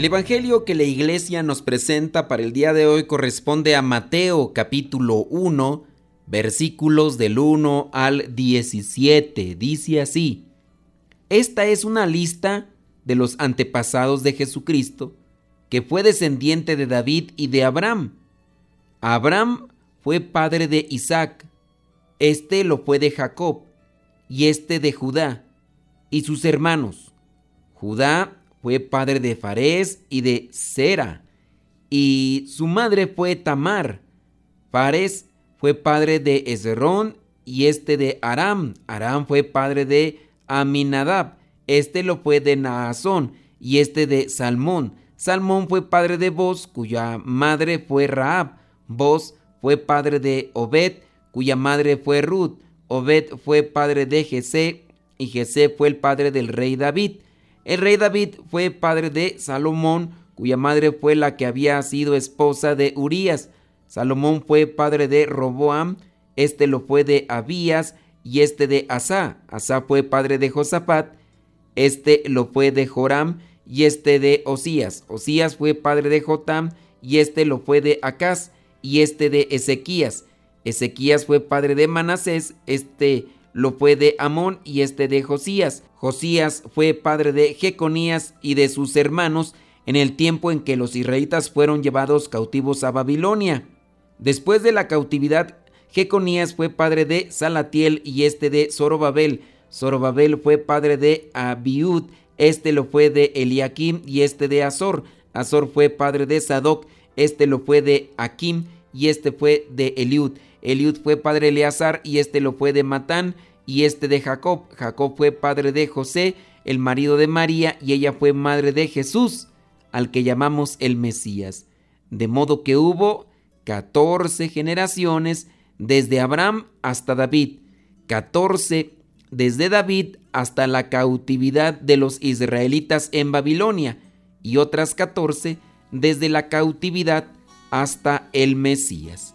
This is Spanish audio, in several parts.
El Evangelio que la iglesia nos presenta para el día de hoy corresponde a Mateo capítulo 1, versículos del 1 al 17. Dice así, esta es una lista de los antepasados de Jesucristo, que fue descendiente de David y de Abraham. Abraham fue padre de Isaac, este lo fue de Jacob, y este de Judá, y sus hermanos. Judá fue padre de Fares y de Sera, y su madre fue Tamar. Fares fue padre de Esrón y este de Aram. Aram fue padre de Aminadab, este lo fue de Naasón y este de Salmón. Salmón fue padre de Boz, cuya madre fue Raab. Boz fue padre de Obed, cuya madre fue Ruth. Obed fue padre de Jesé y Jesé fue el padre del rey David. El rey David fue padre de Salomón, cuya madre fue la que había sido esposa de Urías. Salomón fue padre de Roboam, este lo fue de Abías y este de Asá. Asá fue padre de Josafat, este lo fue de Joram y este de Osías. Osías fue padre de Jotam y este lo fue de Acaz y este de Ezequías. Ezequías fue padre de Manasés, este lo fue de Amón y este de Josías. Josías fue padre de Jeconías y de sus hermanos en el tiempo en que los israelitas fueron llevados cautivos a Babilonia. Después de la cautividad, Jeconías fue padre de Salatiel y este de Zorobabel. Zorobabel fue padre de Abiud, este lo fue de Eliakim y este de Azor. Azor fue padre de Sadoc, este lo fue de Akim y este fue de Eliud. Eliud fue padre de Eleazar y este lo fue de Matán y este de Jacob. Jacob fue padre de José, el marido de María, y ella fue madre de Jesús, al que llamamos el Mesías. De modo que hubo catorce generaciones desde Abraham hasta David, catorce desde David hasta la cautividad de los israelitas en Babilonia, y otras catorce desde la cautividad hasta el Mesías.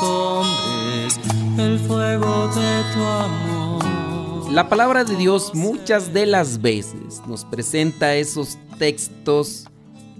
hombres el fuego de tu amor. La palabra de Dios muchas de las veces nos presenta esos textos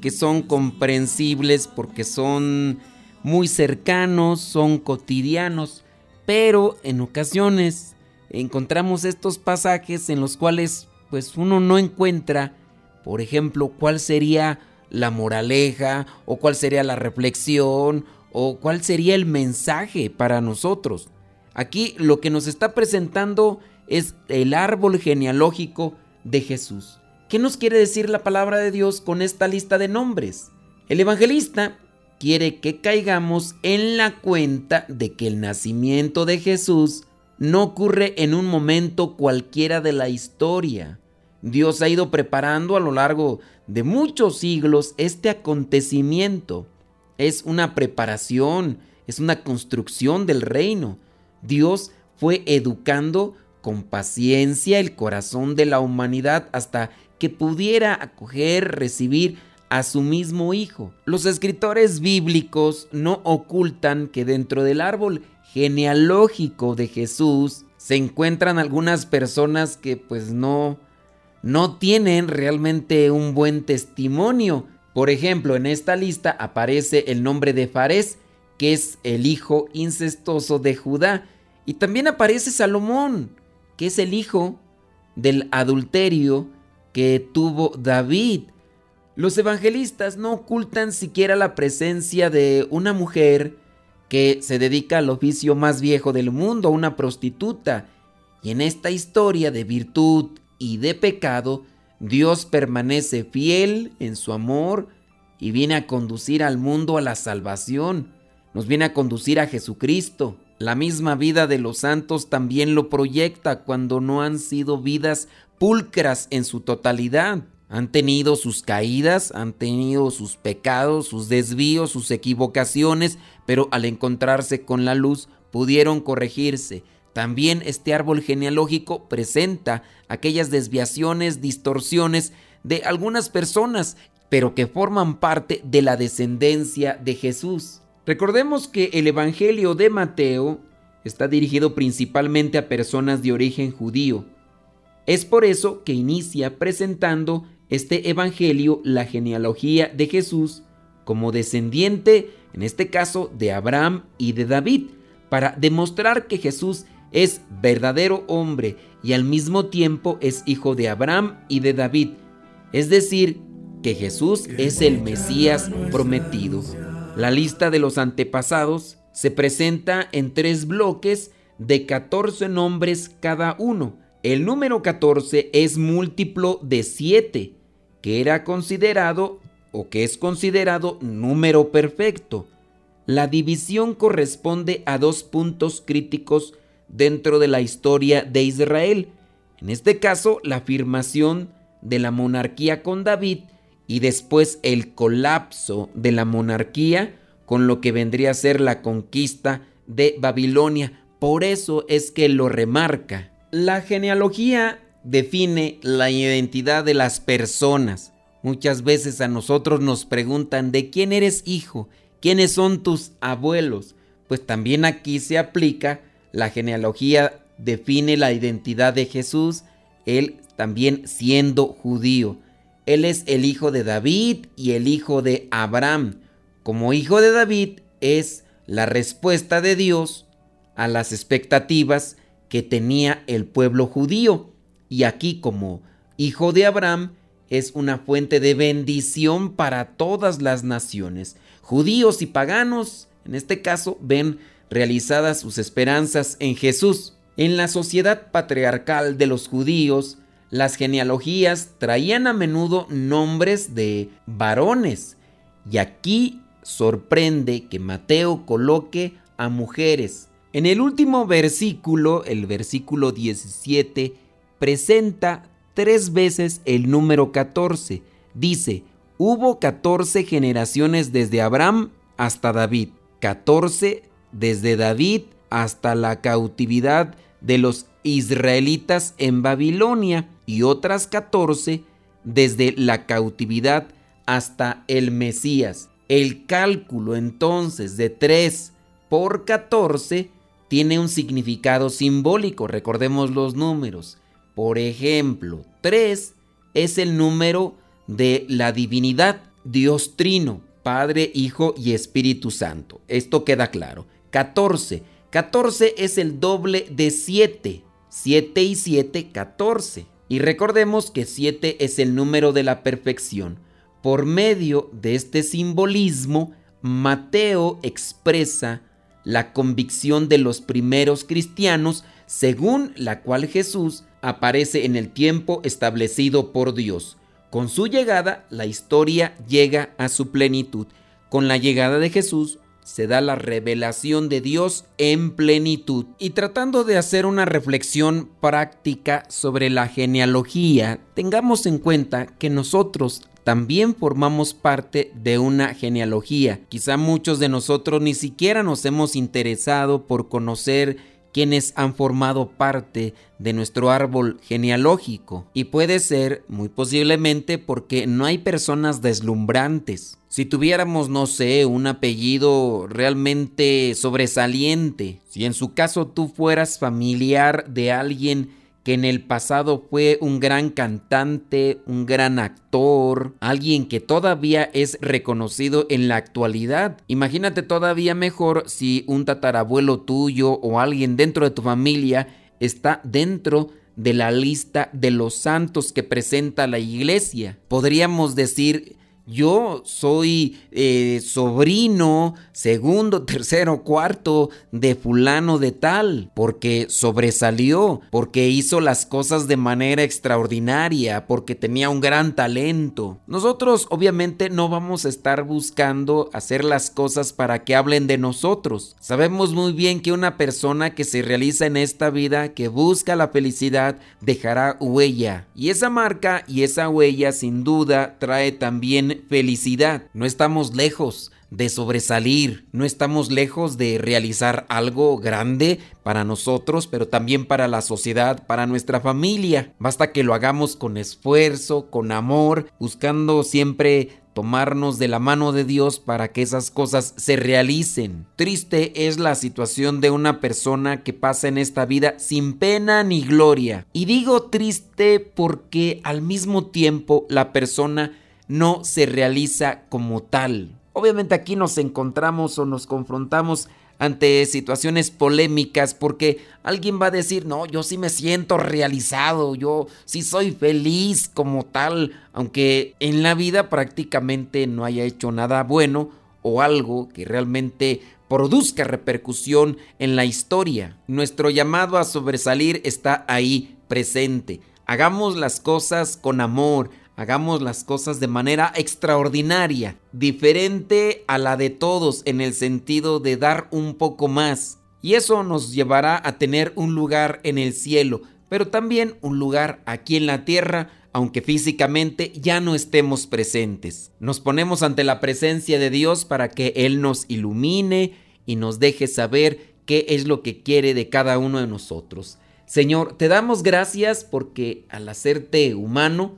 que son comprensibles porque son muy cercanos, son cotidianos, pero en ocasiones encontramos estos pasajes en los cuales pues uno no encuentra, por ejemplo, cuál sería la moraleja o cuál sería la reflexión o cuál sería el mensaje para nosotros. Aquí lo que nos está presentando es el árbol genealógico de Jesús. ¿Qué nos quiere decir la palabra de Dios con esta lista de nombres? El evangelista quiere que caigamos en la cuenta de que el nacimiento de Jesús no ocurre en un momento cualquiera de la historia. Dios ha ido preparando a lo largo de muchos siglos este acontecimiento es una preparación, es una construcción del reino. Dios fue educando con paciencia el corazón de la humanidad hasta que pudiera acoger, recibir a su mismo Hijo. Los escritores bíblicos no ocultan que dentro del árbol genealógico de Jesús se encuentran algunas personas que pues no no tienen realmente un buen testimonio. Por ejemplo, en esta lista aparece el nombre de Fares, que es el hijo incestuoso de Judá, y también aparece Salomón, que es el hijo del adulterio que tuvo David. Los evangelistas no ocultan siquiera la presencia de una mujer que se dedica al oficio más viejo del mundo, una prostituta. Y en esta historia de virtud y de pecado, Dios permanece fiel en su amor y viene a conducir al mundo a la salvación. Nos viene a conducir a Jesucristo. La misma vida de los santos también lo proyecta cuando no han sido vidas pulcras en su totalidad. Han tenido sus caídas, han tenido sus pecados, sus desvíos, sus equivocaciones, pero al encontrarse con la luz pudieron corregirse. También este árbol genealógico presenta aquellas desviaciones, distorsiones de algunas personas, pero que forman parte de la descendencia de Jesús. Recordemos que el Evangelio de Mateo está dirigido principalmente a personas de origen judío. Es por eso que inicia presentando este Evangelio la genealogía de Jesús como descendiente, en este caso, de Abraham y de David, para demostrar que Jesús es verdadero hombre y al mismo tiempo es hijo de Abraham y de David. Es decir, que Jesús es el Mesías prometido. La lista de los antepasados se presenta en tres bloques de 14 nombres cada uno. El número 14 es múltiplo de 7, que era considerado o que es considerado número perfecto. La división corresponde a dos puntos críticos dentro de la historia de Israel. En este caso, la afirmación de la monarquía con David y después el colapso de la monarquía con lo que vendría a ser la conquista de Babilonia. Por eso es que lo remarca. La genealogía define la identidad de las personas. Muchas veces a nosotros nos preguntan de quién eres hijo, quiénes son tus abuelos. Pues también aquí se aplica la genealogía define la identidad de Jesús, él también siendo judío. Él es el hijo de David y el hijo de Abraham. Como hijo de David es la respuesta de Dios a las expectativas que tenía el pueblo judío. Y aquí como hijo de Abraham es una fuente de bendición para todas las naciones. Judíos y paganos, en este caso, ven realizadas sus esperanzas en Jesús. En la sociedad patriarcal de los judíos, las genealogías traían a menudo nombres de varones. Y aquí sorprende que Mateo coloque a mujeres. En el último versículo, el versículo 17, presenta tres veces el número 14. Dice, hubo 14 generaciones desde Abraham hasta David, 14 desde David hasta la cautividad de los israelitas en Babilonia y otras 14 desde la cautividad hasta el Mesías. El cálculo entonces de 3 por 14 tiene un significado simbólico, recordemos los números. Por ejemplo, 3 es el número de la divinidad, Dios Trino, Padre, Hijo y Espíritu Santo. Esto queda claro. 14. 14 es el doble de 7. 7 y 7, 14. Y recordemos que 7 es el número de la perfección. Por medio de este simbolismo, Mateo expresa la convicción de los primeros cristianos según la cual Jesús aparece en el tiempo establecido por Dios. Con su llegada, la historia llega a su plenitud. Con la llegada de Jesús, se da la revelación de Dios en plenitud. Y tratando de hacer una reflexión práctica sobre la genealogía, tengamos en cuenta que nosotros también formamos parte de una genealogía. Quizá muchos de nosotros ni siquiera nos hemos interesado por conocer quienes han formado parte de nuestro árbol genealógico. Y puede ser, muy posiblemente, porque no hay personas deslumbrantes. Si tuviéramos, no sé, un apellido realmente sobresaliente, si en su caso tú fueras familiar de alguien que en el pasado fue un gran cantante, un gran actor, alguien que todavía es reconocido en la actualidad. Imagínate todavía mejor si un tatarabuelo tuyo o alguien dentro de tu familia está dentro de la lista de los santos que presenta la iglesia. Podríamos decir yo soy eh, sobrino, segundo, tercero, cuarto de fulano de tal, porque sobresalió, porque hizo las cosas de manera extraordinaria, porque tenía un gran talento. Nosotros obviamente no vamos a estar buscando hacer las cosas para que hablen de nosotros. Sabemos muy bien que una persona que se realiza en esta vida, que busca la felicidad, dejará huella. Y esa marca y esa huella sin duda trae también felicidad. No estamos lejos de sobresalir, no estamos lejos de realizar algo grande para nosotros, pero también para la sociedad, para nuestra familia. Basta que lo hagamos con esfuerzo, con amor, buscando siempre tomarnos de la mano de Dios para que esas cosas se realicen. Triste es la situación de una persona que pasa en esta vida sin pena ni gloria. Y digo triste porque al mismo tiempo la persona no se realiza como tal. Obviamente aquí nos encontramos o nos confrontamos ante situaciones polémicas porque alguien va a decir, no, yo sí me siento realizado, yo sí soy feliz como tal, aunque en la vida prácticamente no haya hecho nada bueno o algo que realmente produzca repercusión en la historia. Nuestro llamado a sobresalir está ahí presente. Hagamos las cosas con amor, Hagamos las cosas de manera extraordinaria, diferente a la de todos en el sentido de dar un poco más. Y eso nos llevará a tener un lugar en el cielo, pero también un lugar aquí en la tierra, aunque físicamente ya no estemos presentes. Nos ponemos ante la presencia de Dios para que Él nos ilumine y nos deje saber qué es lo que quiere de cada uno de nosotros. Señor, te damos gracias porque al hacerte humano,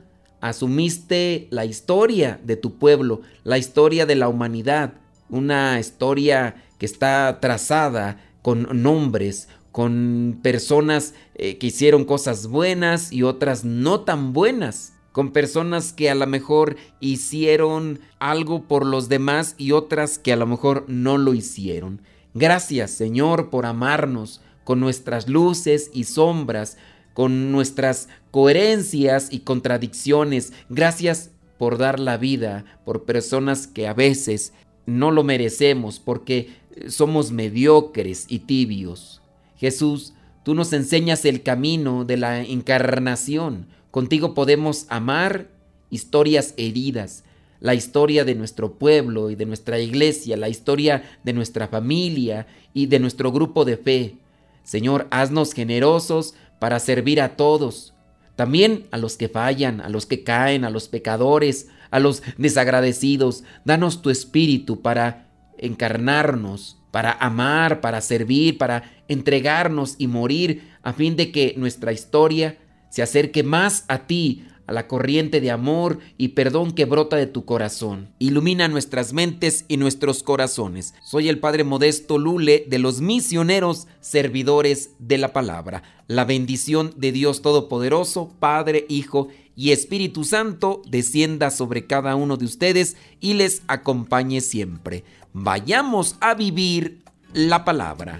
asumiste la historia de tu pueblo, la historia de la humanidad, una historia que está trazada con nombres, con personas eh, que hicieron cosas buenas y otras no tan buenas, con personas que a lo mejor hicieron algo por los demás y otras que a lo mejor no lo hicieron. Gracias Señor por amarnos con nuestras luces y sombras, con nuestras coherencias y contradicciones. Gracias por dar la vida por personas que a veces no lo merecemos porque somos mediocres y tibios. Jesús, tú nos enseñas el camino de la encarnación. Contigo podemos amar historias heridas, la historia de nuestro pueblo y de nuestra iglesia, la historia de nuestra familia y de nuestro grupo de fe. Señor, haznos generosos para servir a todos, también a los que fallan, a los que caen, a los pecadores, a los desagradecidos. Danos tu espíritu para encarnarnos, para amar, para servir, para entregarnos y morir, a fin de que nuestra historia se acerque más a ti, a la corriente de amor y perdón que brota de tu corazón. Ilumina nuestras mentes y nuestros corazones. Soy el Padre Modesto Lule de los misioneros servidores de la palabra. La bendición de Dios Todopoderoso, Padre, Hijo y Espíritu Santo descienda sobre cada uno de ustedes y les acompañe siempre. Vayamos a vivir la palabra.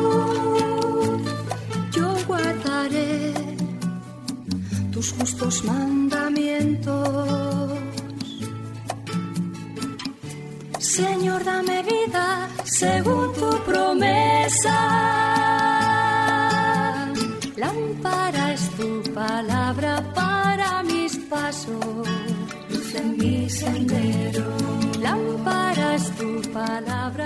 mandamientos. Señor, dame vida según tu promesa. Lámpara es tu palabra para mis pasos, luz en mi sendero. Lámpara tu palabra.